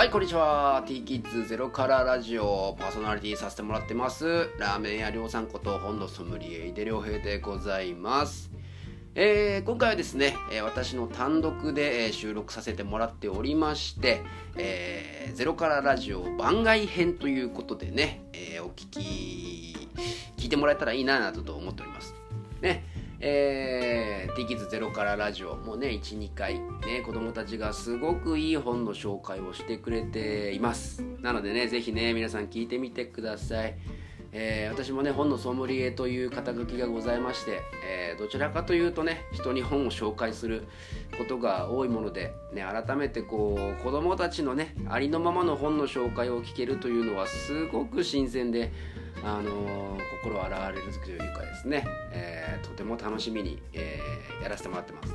はい、こんにちは。T キッズゼロからラジオパーソナリティさせてもらってます。ラーメン屋りょうさんこと本のソムリエ井出良平でございます。えー今回はですね、え私の単独で、え収録させてもらっておりまして、えーゼロからラジオ番外編ということでね、えーお聞き、聞いてもらえたらいいななどと思っております。ね、えー、T キズゼロからラジオもうね12回ね子供たちがすごくいい本の紹介をしてくれています。なのでねぜひね皆さん聞いてみてください。えー私もね本のソムリエという肩書きがございまして、えーどちらかというとね人に本を紹介することが多いもので、ね、改めてこう子供たちのねありのままの本の紹介を聞けるというのはすごく新鮮で、あのー心洗われるというかですね、えーとても楽しみに、えーやらせてもらってます。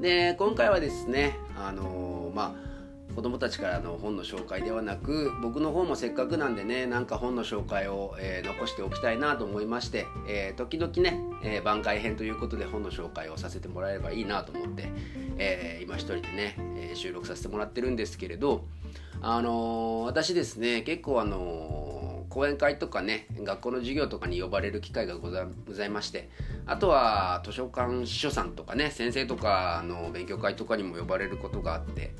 で今回はですねあのまあ子供たちからの本の紹介ではなく僕の方もせっかくなんでねなんか本の紹介を、えー残しておきたいなと思いまして、えー時々ね、えー番外編ということで本の紹介をさせてもらえればいいなと思って、えー今一人でね、え収録させてもらってるんですけれどあの私ですね結構あの講演会とかね学校の授業とかに呼ばれる機会がございましてあとは図書館司書さんとかね先生とかの勉強会とかにも呼ばれることがあって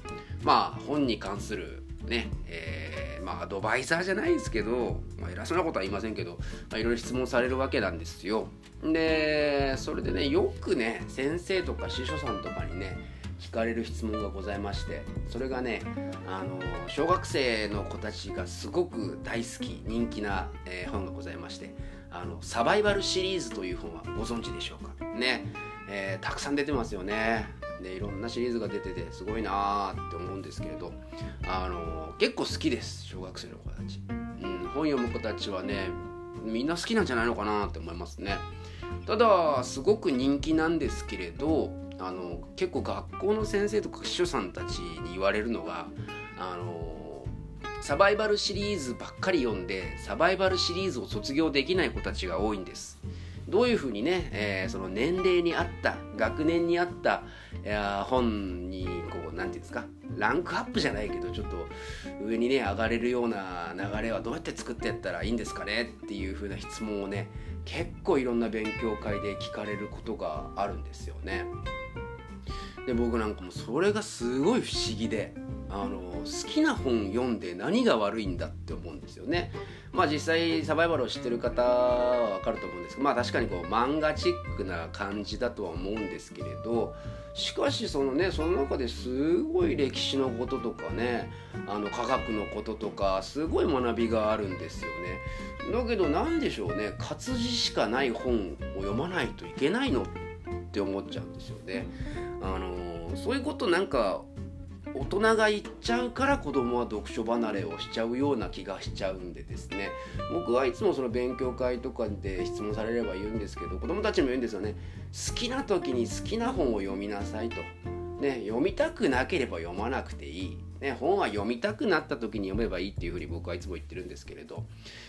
まあ本に関するねえーまあアドバイザーじゃないですけど、まあ、偉そうなことは言いませんけど、まあ、いろいろ質問されるわけなんですよ。でそれでねよくね先生とか司書さんとかにね聞かれる質問がございましてそれがねあの小学生の子たちがすごく大好き人気な、えー本がございましてあのサバイバルシリーズという本はご存知でしょうか？ね、えーたくさん出てますよね。でいろんなシリーズが出ててすごいなーって思うんですけれどあの結構好きです小学生の子たち、うん、本読む子たちはねみんな好きなんじゃないのかなって思いますね。ただすごく人気なんですけれどあの結構学校の先生とか秘書さんたちに言われるのがあのサバイバルシリーズばっかり読んでサバイバルシリーズを卒業できない子たちが多いんです。どういうふうにね、えーその年齢に合った学年に合ったや本にこう何て言うんですかランクアップじゃないけどちょっと上にね上がれるような流れはどうやって作ってやったらいいんですかねっていう風な質問をね結構いろんな勉強会で聞かれることがあるんですよね。で僕なんかもそれがすごい不思議であの好きな本読んで何が悪いんだって思うんですよね。まあ実際サバイバルを知ってる方はわかると思うんですけどまあ確かにこう漫画チックな感じだとは思うんですけれどしかしそのねその中ですごい歴史のこととかねあの科学のこととかすごい学びがあるんですよね。だけど何でしょうね活字しかない本を読まないといけないのって思っちゃうんですよね。あのそういうことなんか大人が言っちゃうから子供は読書離れをしちゃうような気がしちゃうんでですね。僕はいつもその勉強会とかで質問されれば言うんですけど子供たちも言うんですよね。好きな時に好きな本を読みなさいと、ね、読みたくなければ読まなくていい、ね、本は読みたくなった時に読めばいいっていうふうに僕はいつも言ってるんですけれど。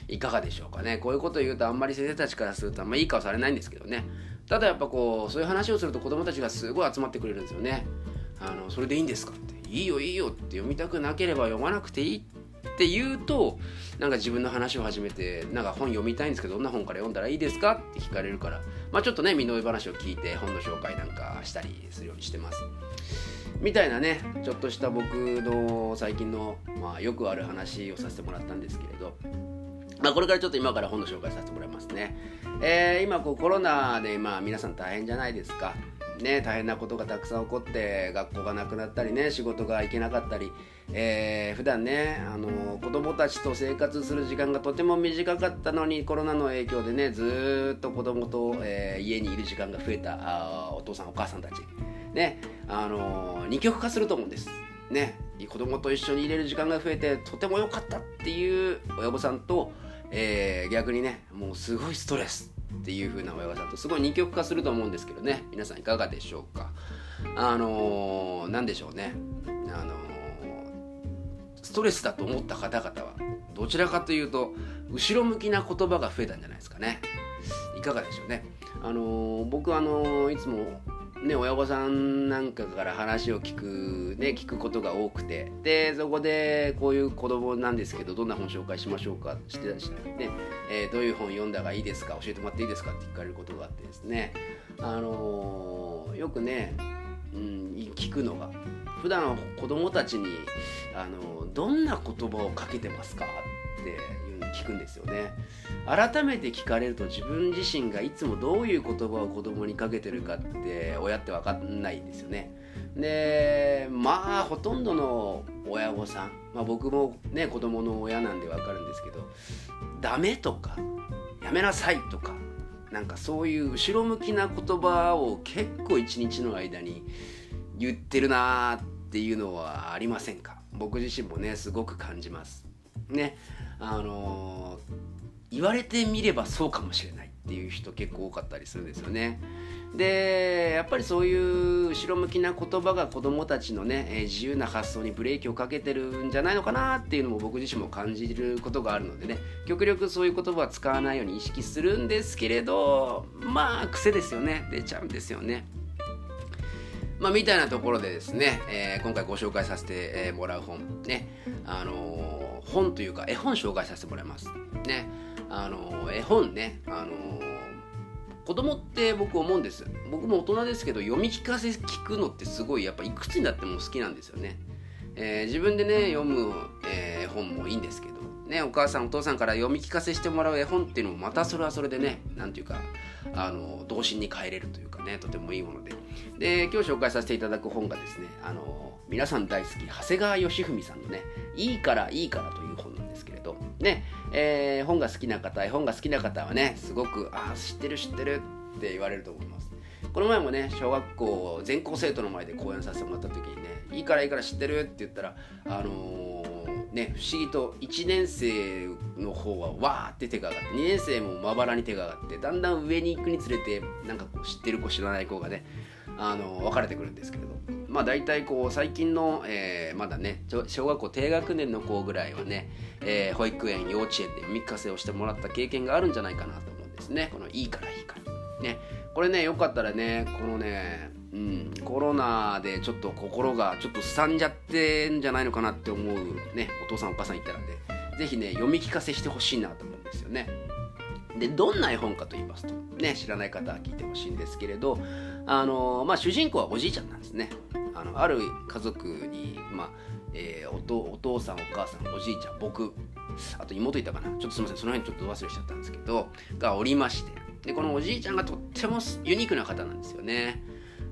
いかがでしょうかね。こういうことを言うとあんまり先生たちからするとあんまりいい顔されないんですけどね。ただやっぱこうそういう話をすると子供たちがすごい集まってくれるんですよね。あのそれでいいんですかって。いいよいいよって読みたくなければ読まなくていいって言うとなんか自分の話を始めてなんか本読みたいんですけどどんな本から読んだらいいですかって聞かれるからまあちょっとね身の上話を聞いて本の紹介なんかしたりするようにしてますみたいなねちょっとした僕の最近の、まあ、よくある話をさせてもらったんですけれどまあ、これからちょっと今から本の紹介させてもらいますね。えー今こうコロナでまあ皆さん大変じゃないですか。ね、大変なことがたくさん起こって学校がなくなったりね仕事が行けなかったり、えー普段ねあの子供たちと生活する時間がとても短かったのにコロナの影響でねずっと子供と、えー家にいる時間が増えたあお父さんお母さんたちねあの二極化すると思うんです。ね、子供と一緒に入れる時間が増えてとても良かったっていう親御さんと、えー逆にねもうすごいストレスっていう風な親御さんとすごい二極化すると思うんですけどね。皆さんいかがでしょうか。あのー、でしょうね。あのーストレスだと思った方々はどちらかというと後ろ向きな言葉が増えたんじゃないですかね。いかがでしょうね。あのー僕あのーいつもね、親御さんなんかから話を聞く、ね、聞くことが多くて。でそこでこういう子供なんですけどどんな本紹介しましょうかしてね。えー、どういう本読んだがいいですか教えてもらっていいですかって聞かれることがあってですね、あのー、よくね、うん、聞くのが普段子供たちに、あのー、どんな言葉をかけてますかっていうの聞くんですよね。改めて聞かれると自分自身がいつもどういう言葉を子供にかけてるかって親って分かんないんですよね。でまあほとんどの親御さん、まあ、僕もね子供の親なんで分かるんですけど「ダメ」とか「やめなさい」とかなんかそういう後ろ向きな言葉を結構一日の間に言ってるなーっていうのはありませんか？僕自身もねすごく感じます。ね。あの、言われてみればそうかもしれないっていう人結構多かったりするんですよね。でやっぱりそういう後ろ向きな言葉が子どもたちのね、え、自由な発想にブレーキをかけてるんじゃないのかなっていうのも僕自身も感じることがあるのでね極力そういう言葉は使わないように意識するんですけれどまあ癖ですよね出ちゃうんですよね。まあ、みたいなところでですね、えー、今回ご紹介させてもらう本ね、あのー本というか絵本紹介させてもらいます。ね。あの、絵本ね、あの、子供って僕思うんです。僕も大人ですけど、読み聞かせ聞くのってすごいやっぱいくつになっても好きなんですよね。えー、自分でね、読む、えー、本もいいんですけど、ね、お母さんお父さんから読み聞かせしてもらう絵本っていうのもまたそれはそれでね何ていうかあの童心に帰れるというかねとてもいいもので。で今日紹介させていただく本がですねあの皆さん大好き長谷川義文さんのね「いいからいいから」という本なんですけれど。ね、えー、本が好きな方絵本が好きな方はねすごく「ああ知ってる知ってる」って言われると思います。この前もね小学校全校生徒の前で講演させてもらった時にね「いいからいいから知ってる」って言ったらあのー、ね不思議と1年生の方はわーって手が上がって2年生もまばらに手が上がってだんだん上に行くにつれてなんかこう知ってる子知らない子がねあの分かれてくるんですけれど。まあ大体こう最近の、えー、まだね小学校低学年の子ぐらいはね、えー、保育園幼稚園で読み聞かせをしてもらった経験があるんじゃないかなと思うんですね。この「いいからいいから」ね。これねよかったらねこのねうん、コロナでちょっと心がちょっとすさんじゃってんじゃないのかなって思うねお父さんお母さんいたらね。是非ね読み聞かせしてほしいなと思うんですよね。でどんな絵本かと言いますと、ね、知らない方は聞いてほしいんですけれどあの、まあ、主人公はおじいちゃんなんですね。あのある家族に、まあえー、おお父さんお母さんおじいちゃん僕あと妹いたかな。ちょっとすみませんその辺ちょっと忘れしちゃったんですけどがおりまして。でこのおじいちゃんがとってもユニークな方なんですよね。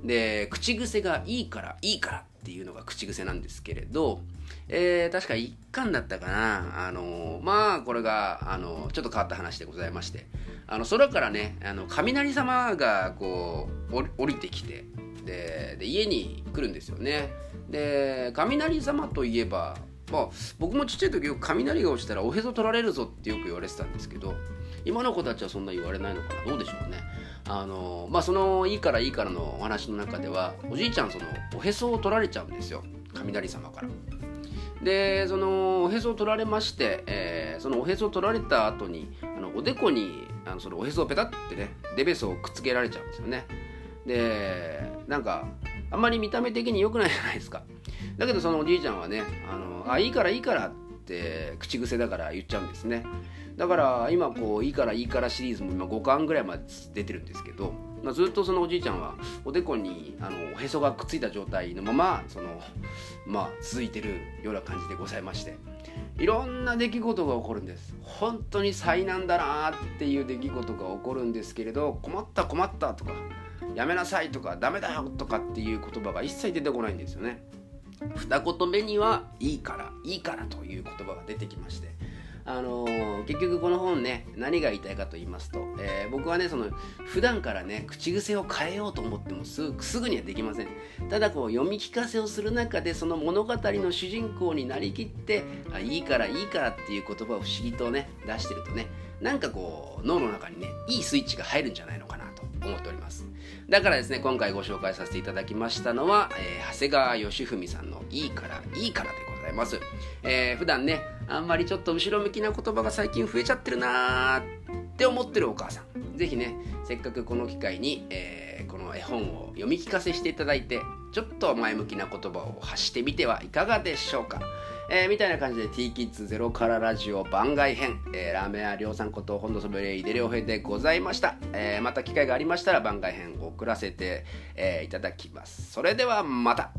で口癖がいいからいいからっていうのが口癖なんですけれど、えー、確か1巻だったかな。あのまあこれがあのちょっと変わった話でございまして。あの空からねあの雷様がこう降りてきてで家に来るんですよね。で雷様といえばまあ僕もちっちゃい時よく雷が落ちたらおへそ取られるぞってよく言われてたんですけど今の子たちはそんな言われないのかな。どうでしょうね。あのまあそのいいからいいからのお話の中ではおじいちゃんそのおへそを取られちゃうんですよ。雷様から。でそのおへそを取られまして、えー、そのおへそを取られた後にあのおでこにあのそのおへそをペタってねデベソをくっつけられちゃうんですよね。でなんかあんまり見た目的に良くないじゃないですか。だけどそのおじいちゃんはねあのあいいからいいからって口癖だから言っちゃうんですね。だから今こう「いいからいいから」シリーズも今5巻ぐらいまで出てるんですけど、まあ、ずっとそのおじいちゃんはおでこにあのおへそがくっついた状態のままその、まあ、続いてるような感じでございまして。いろんな出来事が起こるんです。本当に災難だなっていう出来事が起こるんですけれど困った困ったとかやめなさいとかダメだよとかっていう言葉が一切出てこないんですよね。二言目にはいいからいいからという言葉が出てきましてあのー、結局この本ね何が言いたいかと言いますと、えー、僕はねその普段からね口癖を変えようと思ってもすぐにはできません。ただこう読み聞かせをする中でその物語の主人公になりきってあいいからいいからっていう言葉を不思議とね出してるとねなんかこう脳の中にねいいスイッチが入るんじゃないのかなと。思っております。だからですね今回ご紹介させていただきましたのは、えー、長谷川義文さんの「いいからいいから」でございます、えー、普段ねあんまりちょっと後ろ向きな言葉が最近増えちゃってるなーって思ってるお母さん。是非ねせっかくこの機会に、えー、この絵本を読み聞かせしていただいてちょっと前向きな言葉を発してみてはいかがでしょうか、えー、みたいな感じで t キッズゼロからラジオ番外編、えー、ラーメン屋りょうさんこと本土そぶれ井出良平でございました、えー、また機会がありましたら番外編を送らせて、えー、いただきます。それではまた。